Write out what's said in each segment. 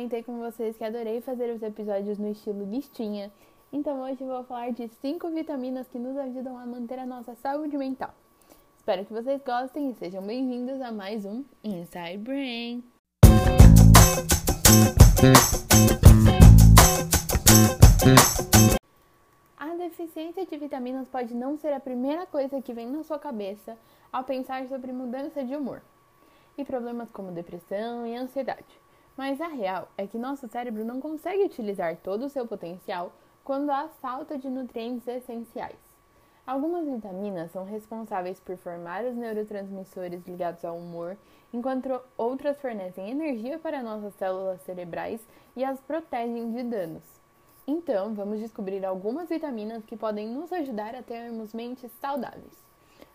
comentei com vocês que adorei fazer os episódios no estilo listinha, então hoje vou falar de 5 vitaminas que nos ajudam a manter a nossa saúde mental. Espero que vocês gostem e sejam bem-vindos a mais um Inside Brain. A deficiência de vitaminas pode não ser a primeira coisa que vem na sua cabeça ao pensar sobre mudança de humor e problemas como depressão e ansiedade. Mas a real é que nosso cérebro não consegue utilizar todo o seu potencial quando há falta de nutrientes essenciais. Algumas vitaminas são responsáveis por formar os neurotransmissores ligados ao humor, enquanto outras fornecem energia para nossas células cerebrais e as protegem de danos. Então, vamos descobrir algumas vitaminas que podem nos ajudar a termos mentes saudáveis.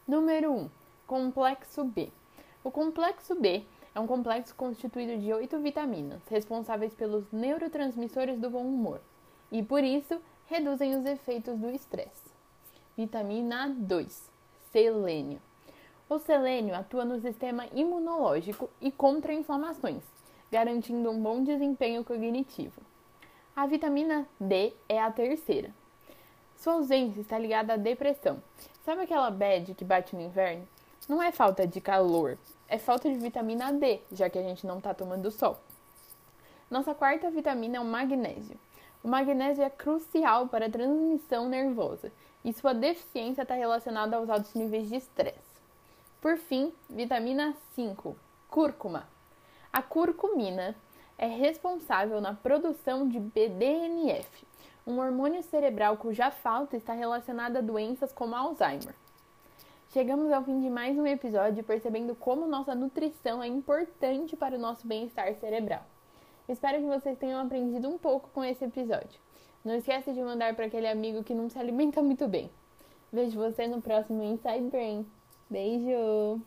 Número 1: Complexo B. O complexo B é um complexo constituído de oito vitaminas, responsáveis pelos neurotransmissores do bom humor, e por isso reduzem os efeitos do estresse. Vitamina 2, selênio. O selênio atua no sistema imunológico e contra inflamações, garantindo um bom desempenho cognitivo. A vitamina D é a terceira. Sua ausência está ligada à depressão. Sabe aquela bad que bate no inverno? Não é falta de calor, é falta de vitamina D, já que a gente não está tomando sol. Nossa quarta vitamina é o magnésio. O magnésio é crucial para a transmissão nervosa e sua deficiência está relacionada aos altos níveis de estresse. Por fim, vitamina 5, cúrcuma. A curcumina é responsável na produção de BDNF, um hormônio cerebral cuja falta está relacionada a doenças como Alzheimer. Chegamos ao fim de mais um episódio percebendo como nossa nutrição é importante para o nosso bem-estar cerebral. Espero que vocês tenham aprendido um pouco com esse episódio. Não esqueça de mandar para aquele amigo que não se alimenta muito bem. Vejo você no próximo Inside Brain. Beijo!